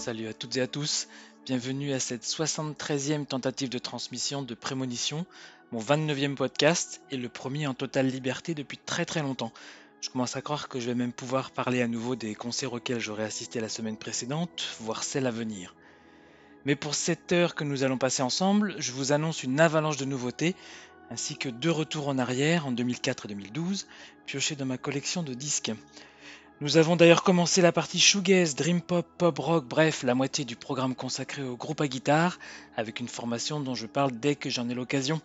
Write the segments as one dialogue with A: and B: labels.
A: Salut à toutes et à tous, bienvenue à cette 73e tentative de transmission de Prémonition, mon 29e podcast et le premier en totale liberté depuis très très longtemps. Je commence à croire que je vais même pouvoir parler à nouveau des concerts auxquels j'aurais assisté la semaine précédente, voire celle à venir. Mais pour cette heure que nous allons passer ensemble, je vous annonce une avalanche de nouveautés, ainsi que deux retours en arrière en 2004 et 2012, piochés dans ma collection de disques. Nous avons d'ailleurs commencé la partie shoegaze, dream pop, pop rock, bref, la moitié du programme consacré au groupe à guitare, avec une formation dont je parle dès que j'en ai l'occasion.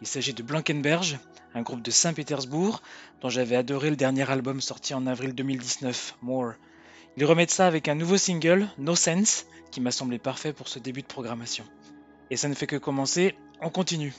A: Il s'agit de Blankenberge, un groupe de Saint-Pétersbourg, dont j'avais adoré le dernier album sorti en avril 2019, More. Ils remettent ça avec un nouveau single, No Sense, qui m'a semblé parfait pour ce début de programmation. Et ça ne fait que commencer, on continue.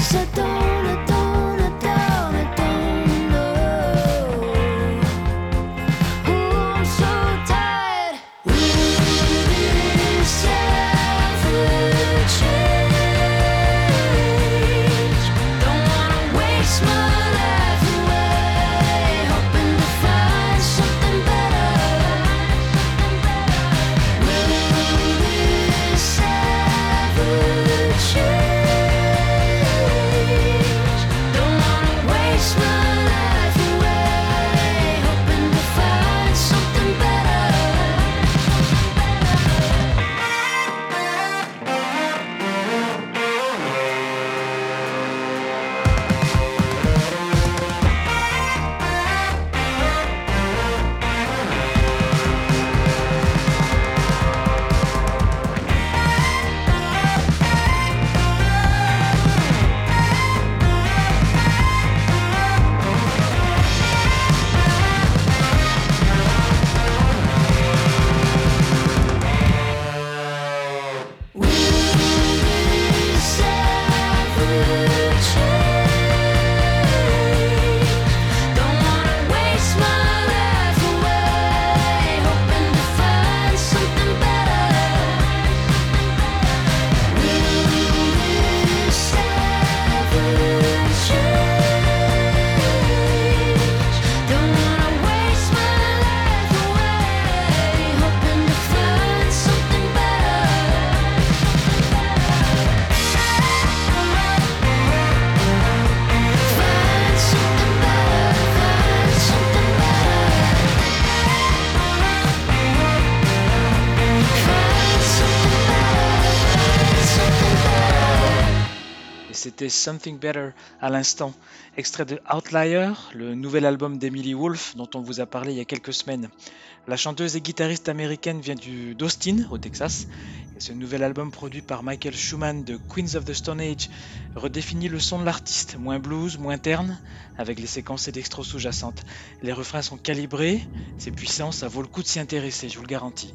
B: σε
A: το Something Better à l'instant, extrait de Outlier, le nouvel album d'Emily Wolf dont on vous a parlé il y a quelques semaines. La chanteuse et guitariste américaine vient d'Austin, au Texas, et ce nouvel album produit par Michael Schumann de Queens of the Stone Age redéfinit le son de l'artiste, moins blues, moins terne, avec les séquences et sous-jacentes. Les refrains sont calibrés, c'est puissant, ça vaut le coup de s'y intéresser, je vous le garantis.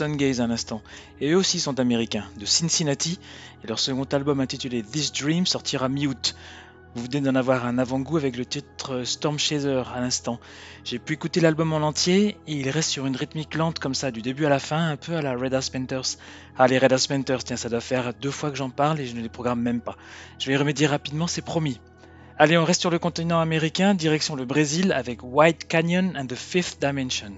A: Sungaze un instant, et eux aussi sont américains, de Cincinnati, et leur second album intitulé This Dream sortira mi-août. Vous venez d'en avoir un avant-goût avec le titre Storm Chaser à l'instant. J'ai pu écouter l'album en entier et il reste sur une rythmique lente comme ça, du début à la fin, un peu à la Red House. Ah, les Red House tiens, ça doit faire deux fois que j'en parle et je ne les programme même pas. Je vais y remédier rapidement, c'est promis. Allez, on reste sur le continent américain, direction le Brésil avec White Canyon and the Fifth Dimension.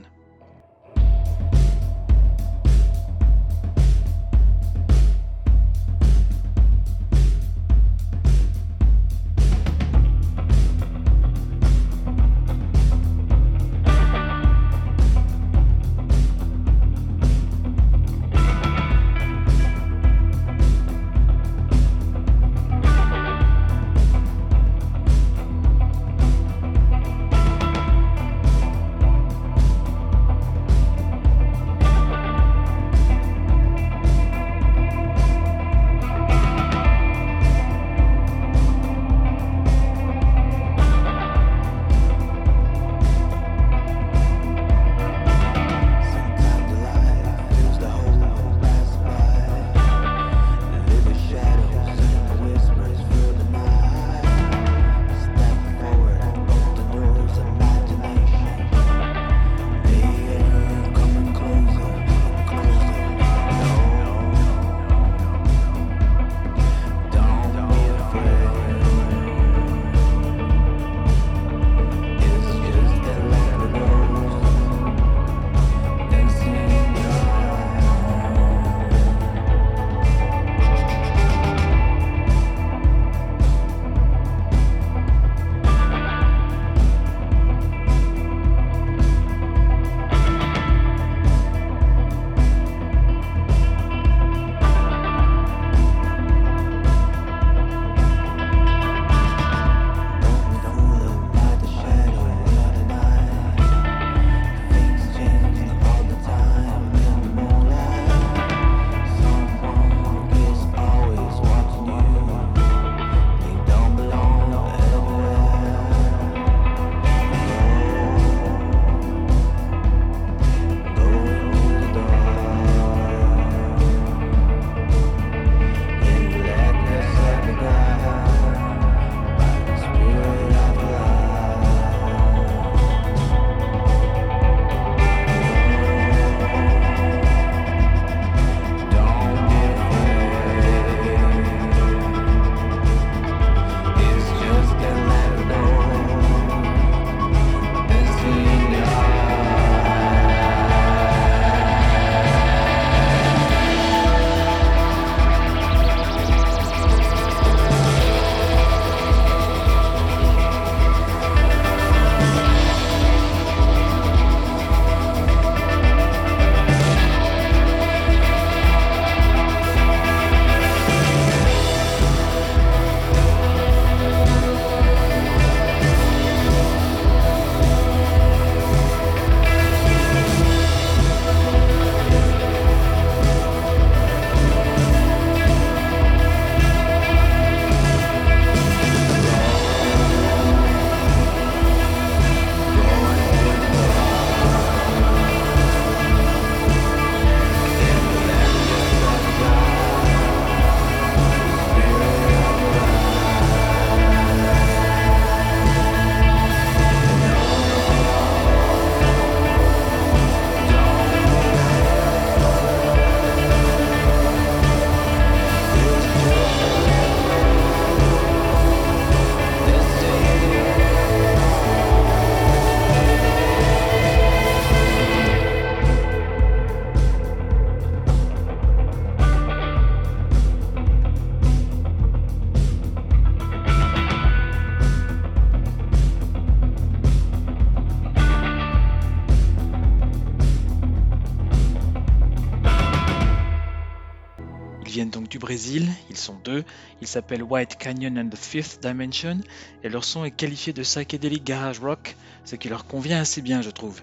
A: sont deux, ils s'appellent White Canyon and the Fifth Dimension, et leur son est qualifié de psychedelic garage rock, ce qui leur convient assez bien je trouve.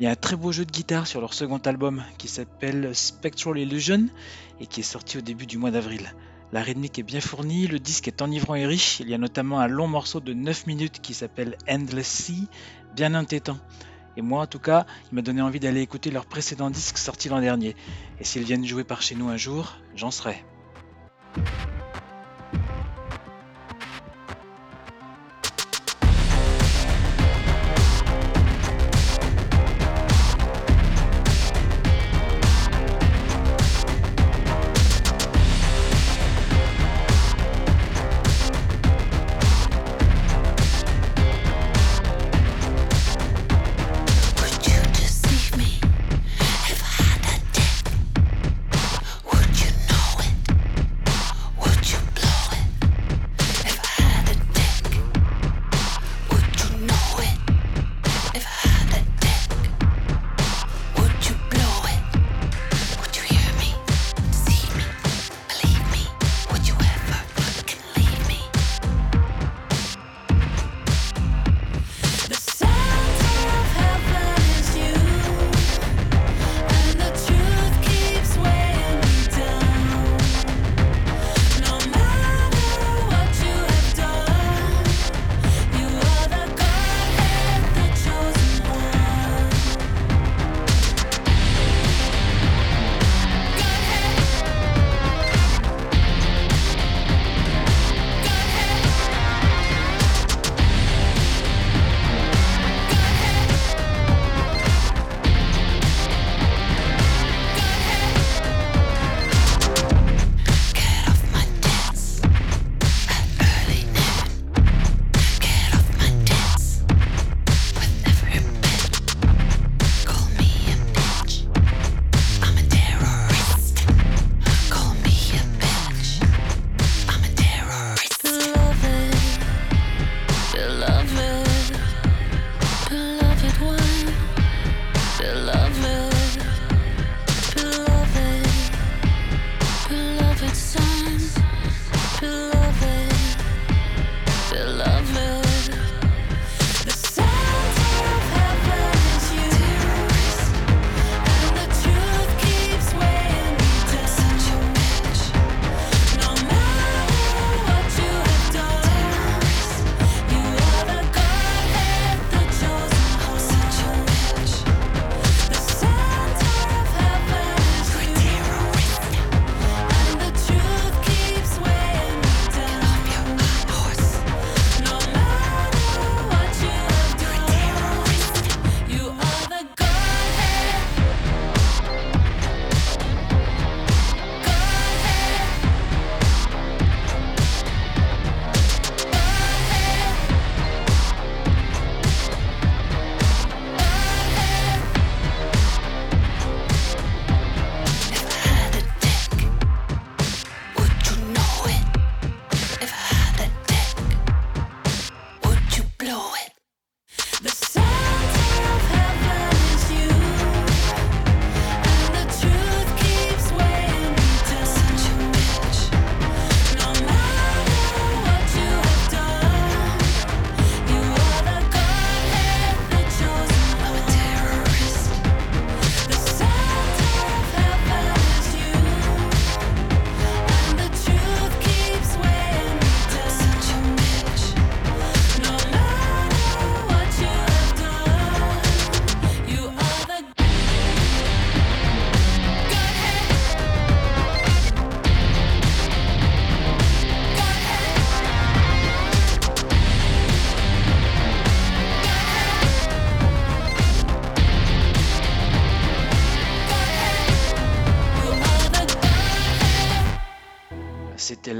A: Il y a un très beau jeu de guitare sur leur second album qui s'appelle Spectral Illusion et qui est sorti au début du mois d'avril. La rythmique est bien fournie, le disque est enivrant et riche, il y a notamment un long morceau de 9 minutes qui s'appelle Endless Sea, bien entêtant. Et moi en tout cas, il m'a donné envie d'aller écouter leur précédent disque sorti l'an dernier. Et s'ils viennent jouer par chez nous un jour, j'en serai.
B: you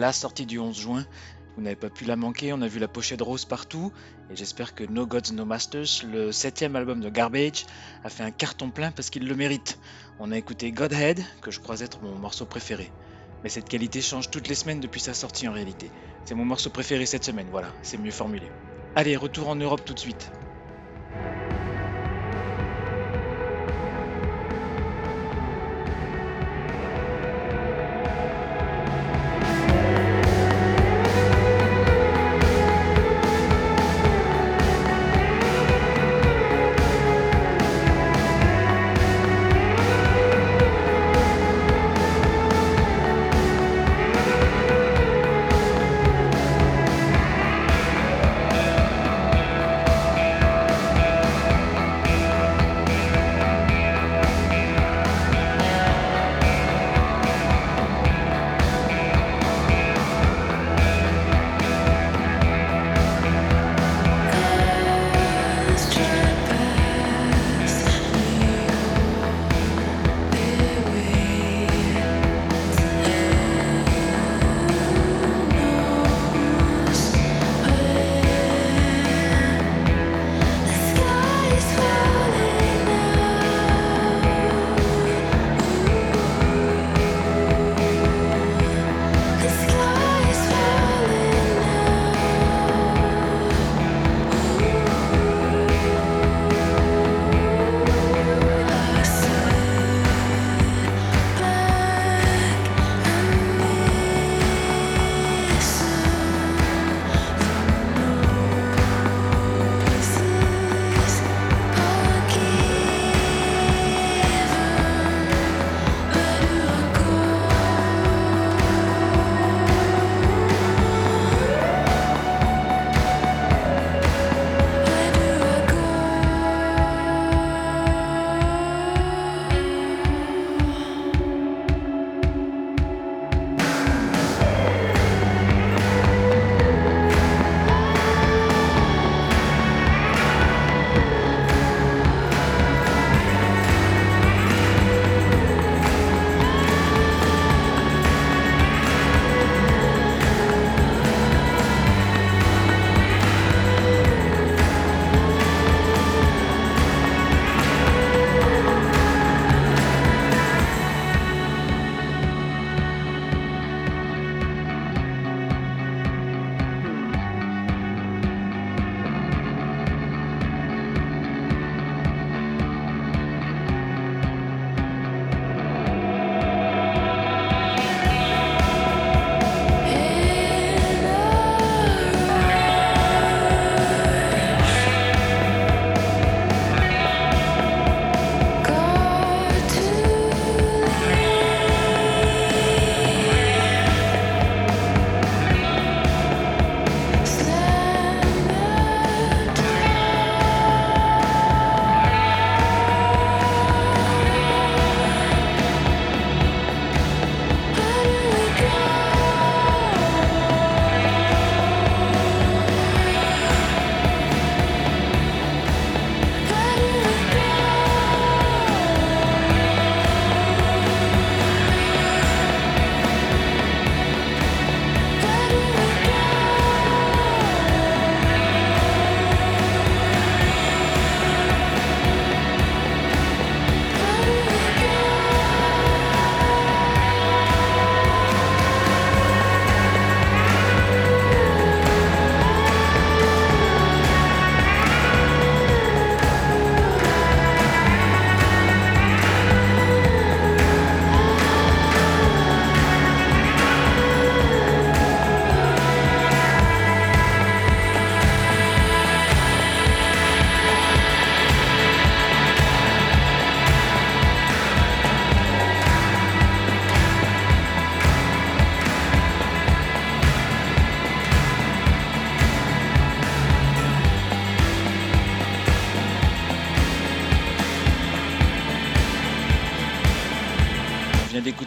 A: la sortie du 11 juin. Vous n'avez pas pu la manquer, on a vu la pochette rose partout, et j'espère que No Gods No Masters, le septième album de Garbage, a fait un carton plein parce qu'il le mérite. On a écouté Godhead, que je crois être mon morceau préféré. Mais cette qualité change toutes les semaines depuis sa sortie en réalité. C'est mon morceau préféré cette semaine, voilà, c'est mieux formulé. Allez, retour en Europe tout de suite.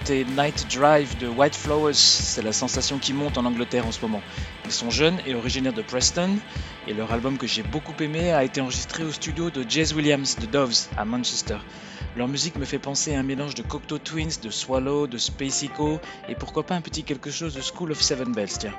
B: Night Drive de White Flowers, c'est la sensation qui monte en Angleterre en ce moment. Ils sont jeunes et originaires de Preston, et leur album que j'ai beaucoup aimé a été enregistré au studio de Jazz Williams de Doves à Manchester. Leur musique me fait penser à un mélange de Cocteau Twins, de Swallow, de Space Echo, et pourquoi pas un petit quelque chose de School of Seven Bells, tiens.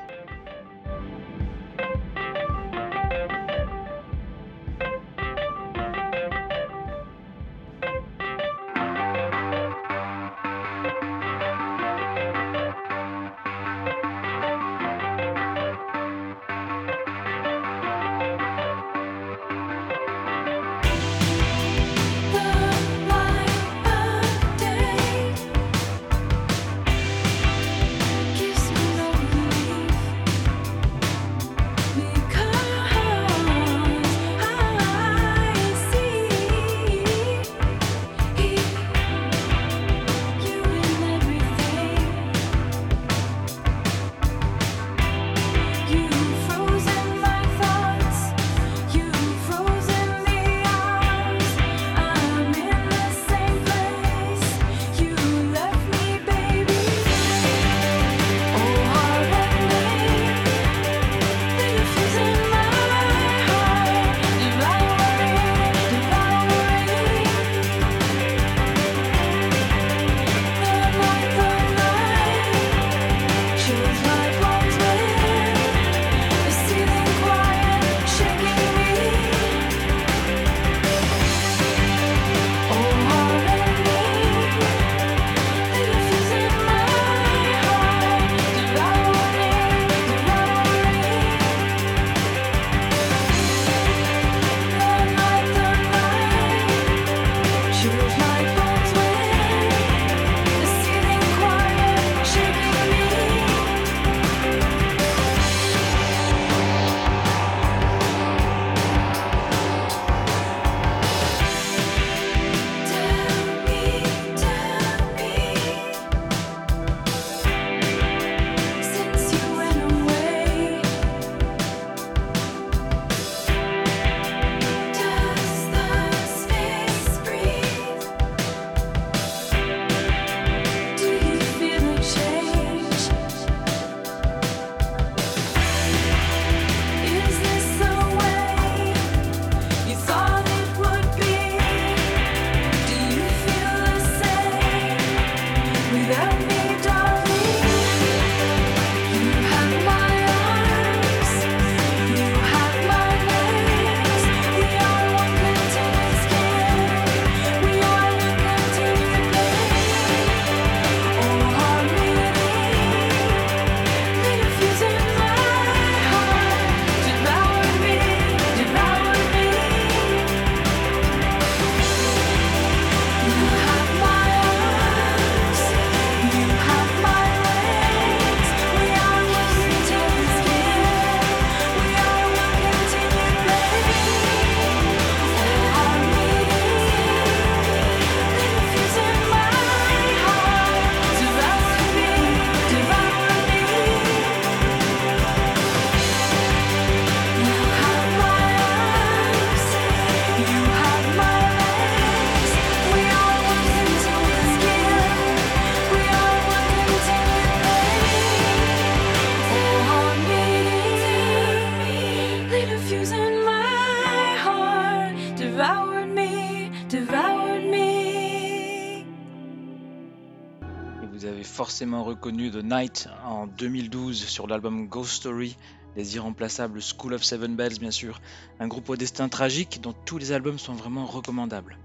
B: Reconnu The Night en 2012 sur l'album Ghost Story, les irremplaçables School of Seven Bells bien sûr, un groupe au destin tragique dont tous les albums sont vraiment recommandables.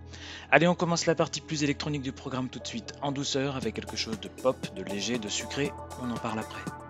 B: Allez, on commence la partie plus électronique du programme tout de suite, en douceur, avec quelque chose de pop, de léger, de sucré, on en parle après.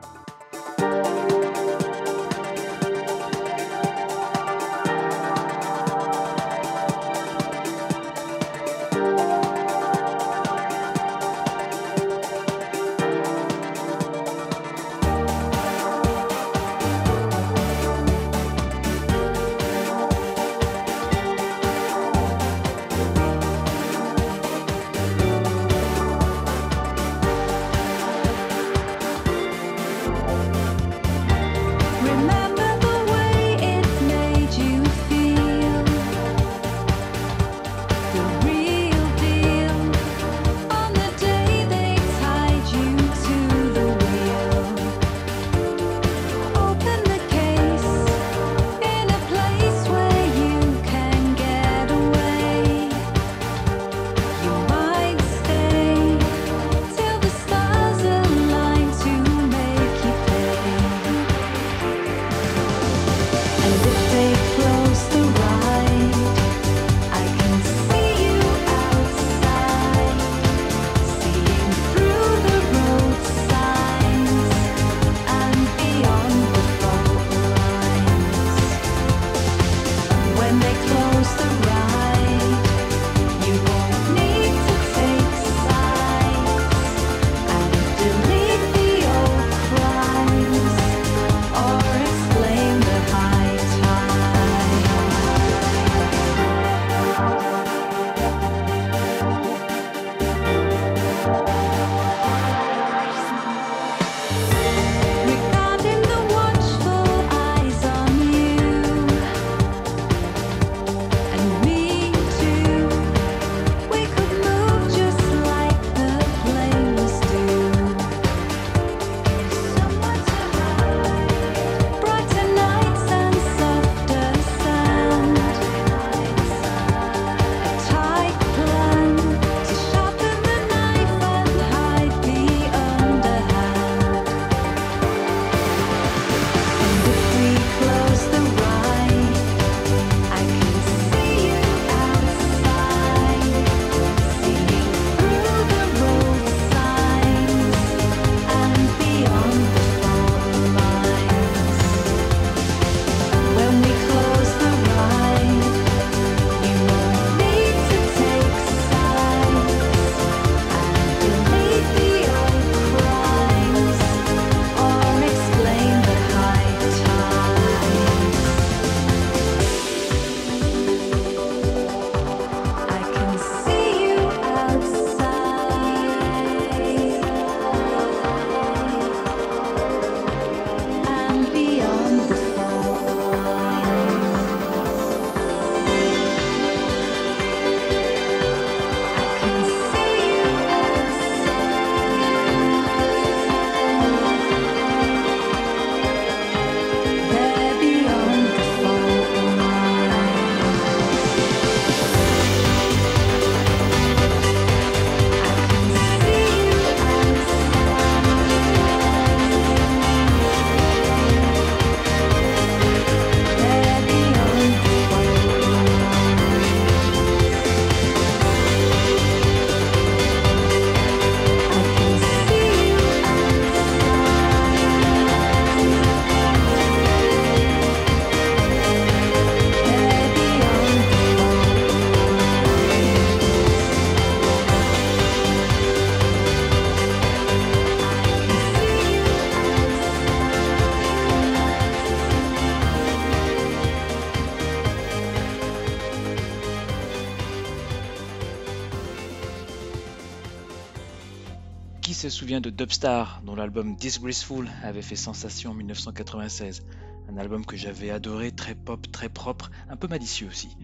A: Dubstar, dont l'album Disgraceful avait fait sensation en 1996 Un album que j'avais adoré, très pop, très propre, un peu malicieux aussi.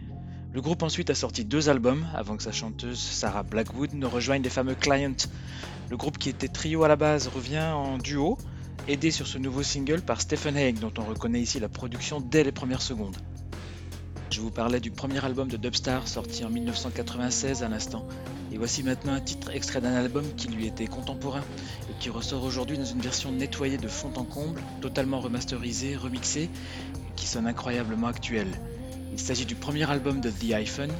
A: Le groupe ensuite a sorti deux albums avant que sa chanteuse Sarah Blackwood ne rejoigne les fameux Clients. Le groupe qui était trio à la base revient en duo, aidé sur ce nouveau single par Stephen Hague dont on reconnaît ici la production dès les premières secondes. Je vous parlais du premier album de Dubstar sorti en 1996 à l'instant, voici maintenant un titre extrait d'un album qui lui était contemporain et qui ressort aujourd'hui dans une version nettoyée de fond en comble, totalement remasterisée, remixée, qui sonne incroyablement actuelle. Il s'agit du premier album de The iPhone,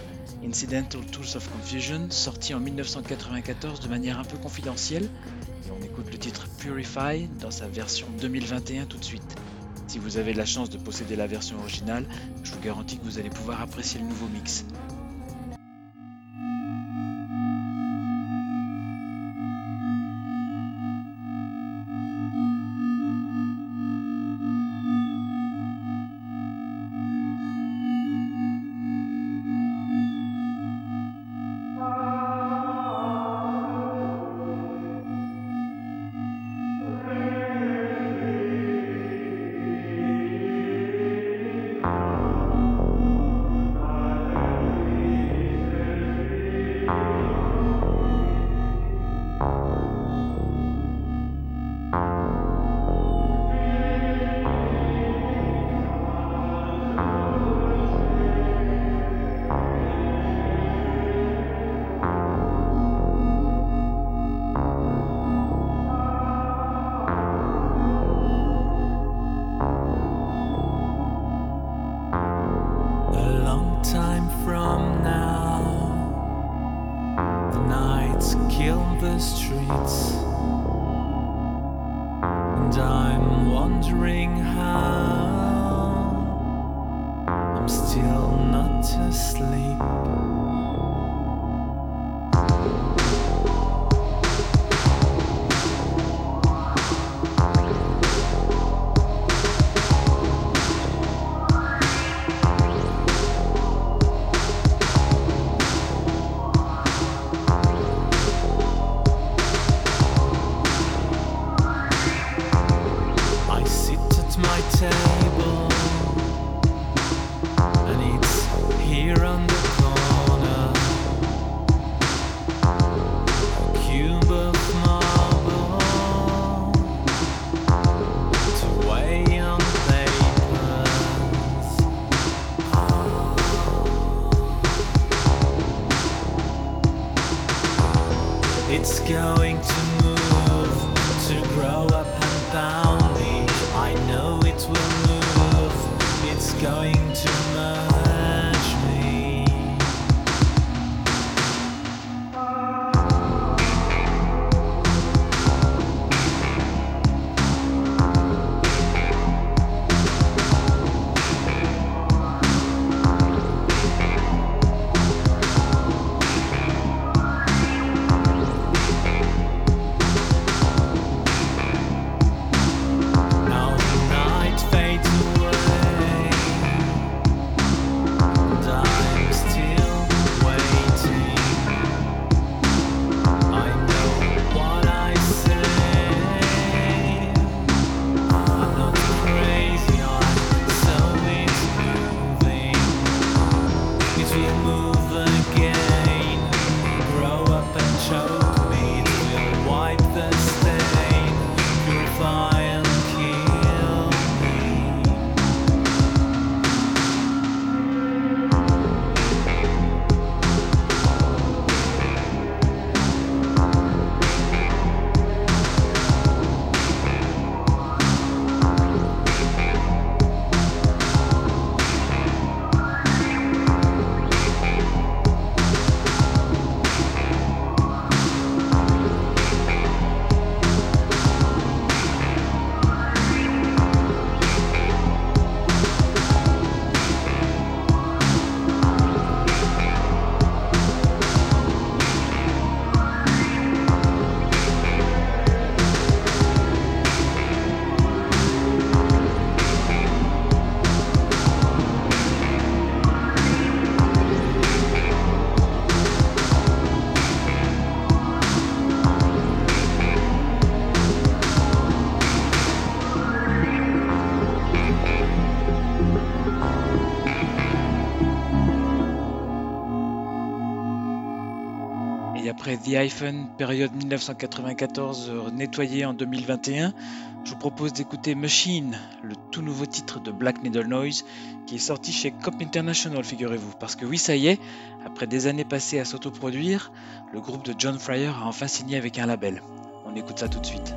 A: Incidental Tools of Confusion, sorti en 1994 de manière un peu confidentielle, et on écoute le titre Purify dans sa version 2021 tout de suite. Si vous avez la chance de posséder la version originale, je vous garantis que vous allez pouvoir apprécier le nouveau mix.
B: Après The iPhone, période 1994 euh, nettoyée en 2021, je vous propose d'écouter Machine, le tout nouveau titre de Black Needle Noise, qui est sorti chez Cop International, figurez-vous. Parce que oui, ça y est, après des années passées à s'autoproduire, le groupe de John Fryer a enfin signé avec un label. On écoute ça tout de suite.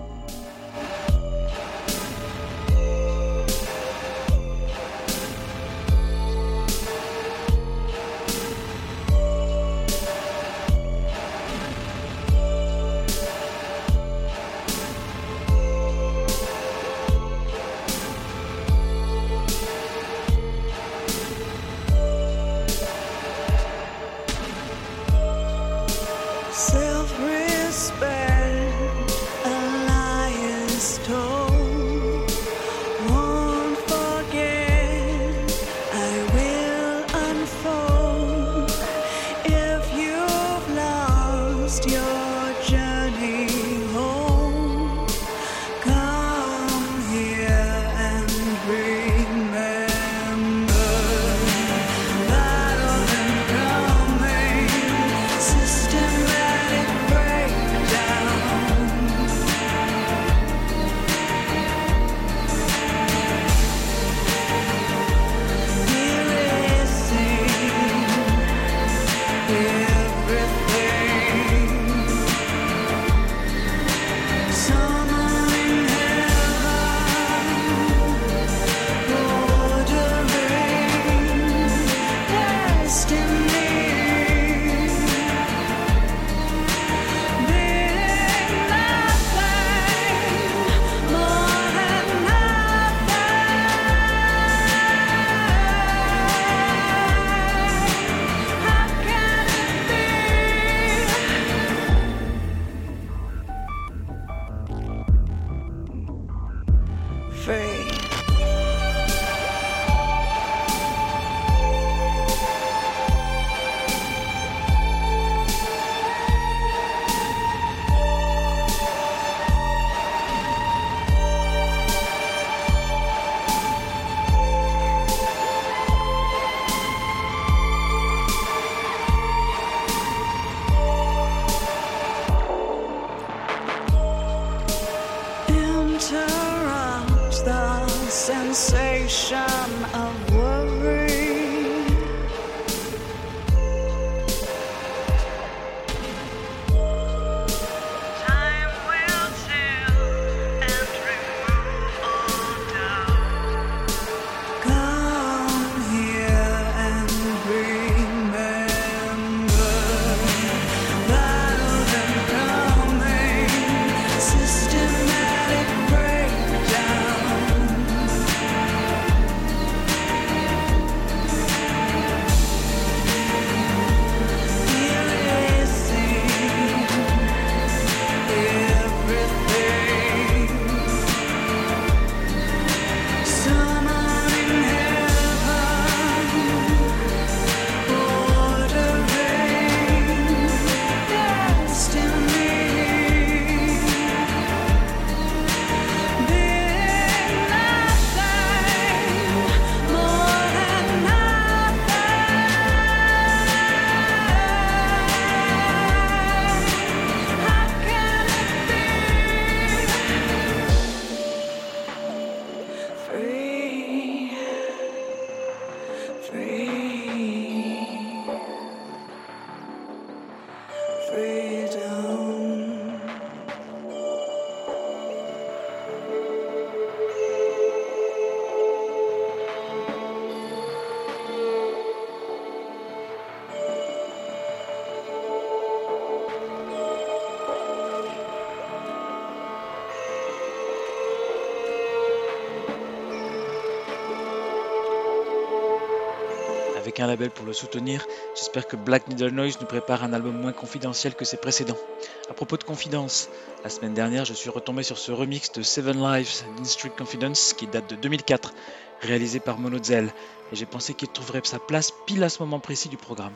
B: Label pour le soutenir, j'espère que Black Needle Noise nous prépare un album moins confidentiel que ses précédents. À propos de confidence, la semaine dernière, je suis retombé sur ce remix de Seven Lives d'Instrict Confidence qui date de 2004, réalisé par Monozel, et j'ai pensé qu'il trouverait sa place pile à ce moment précis du programme.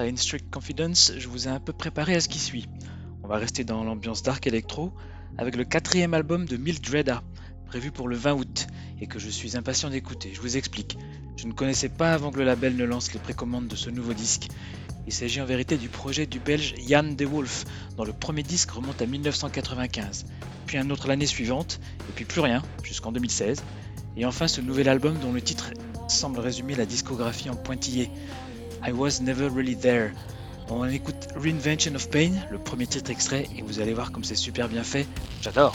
A: À Instrict Confidence, je vous ai un peu préparé à ce qui suit. On va rester dans l'ambiance dark electro avec le quatrième album de Mildreda, prévu pour le 20 août, et que je suis impatient d'écouter. Je vous explique. Je ne connaissais pas avant que le label ne lance les précommandes de ce nouveau disque. Il s'agit en vérité du projet du belge Jan de Wolf, dont le premier disque remonte à 1995, puis un autre l'année suivante, et puis plus rien, jusqu'en 2016, et enfin ce nouvel album dont le titre semble résumer la discographie en pointillé, I Was Never Really There. On écoute Reinvention of Pain, le premier titre extrait, et vous allez voir comme c'est super bien fait. J'adore.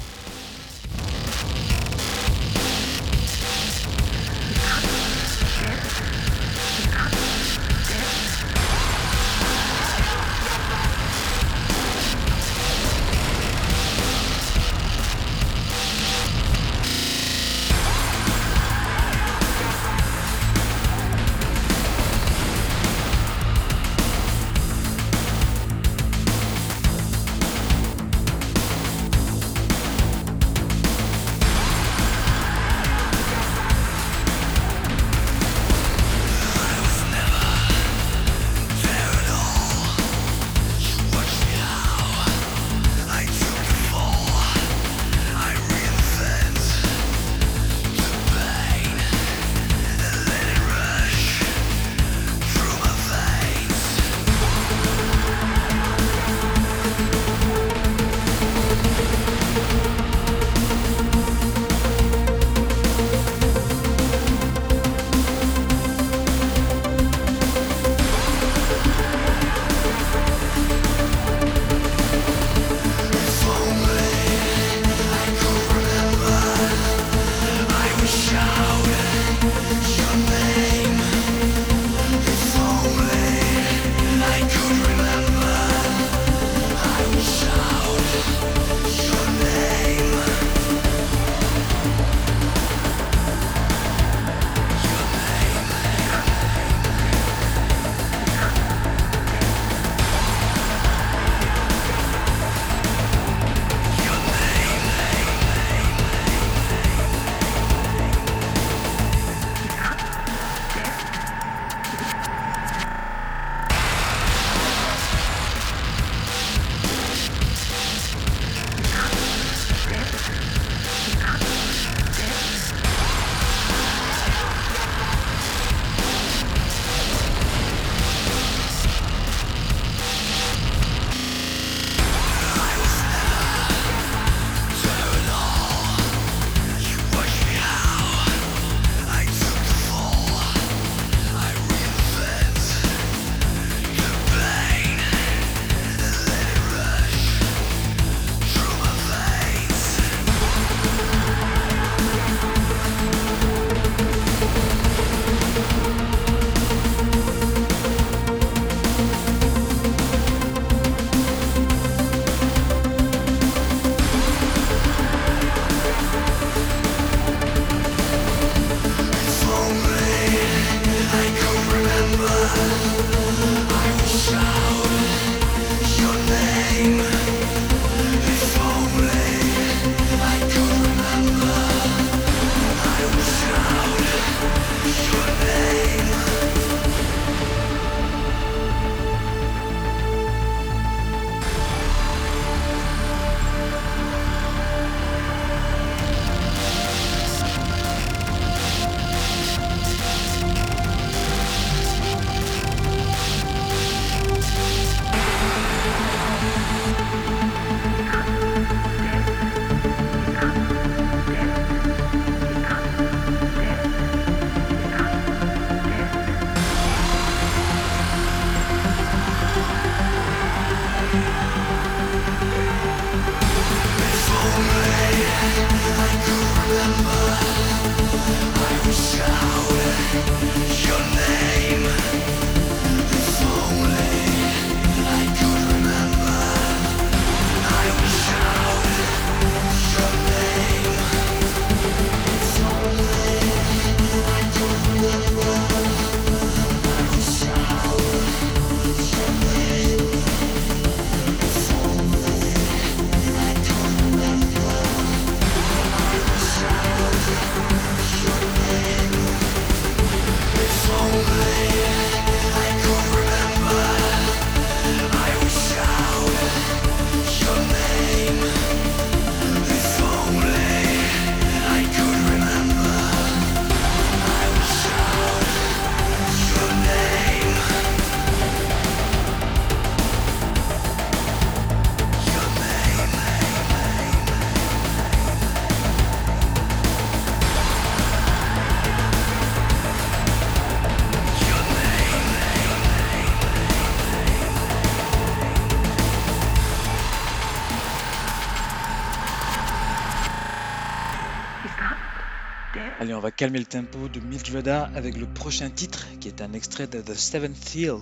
C: Va calmer le tempo de Mildreda avec le prochain titre qui est un extrait de The Seventh Seal,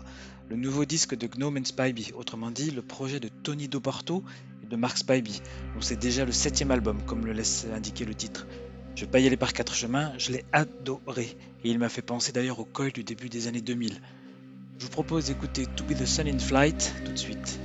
C: le nouveau disque de Gnome and Spivey, autrement dit le projet de Tony Doporto et de Mark Spivey, dont c'est déjà le septième album, comme le laisse indiquer le titre. Je vais pas y aller par quatre chemins, je l'ai adoré, et il m'a fait penser d'ailleurs au coil du début des années 2000. Je vous propose d'écouter To Be the Sun in Flight tout de suite.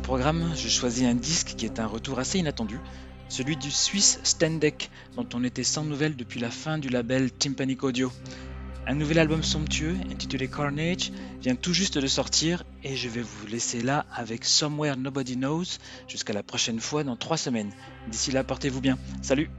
A: Programme, je choisis un disque qui est un retour assez inattendu, celui du Suisse Stendek, dont on était sans nouvelles depuis la fin du label Tympanic Audio. Un nouvel album somptueux, intitulé Carnage, vient tout juste de sortir et je vais vous laisser là avec Somewhere Nobody Knows jusqu'à la prochaine fois dans trois semaines. D'ici là, portez-vous bien. Salut